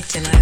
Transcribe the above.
kitchen. I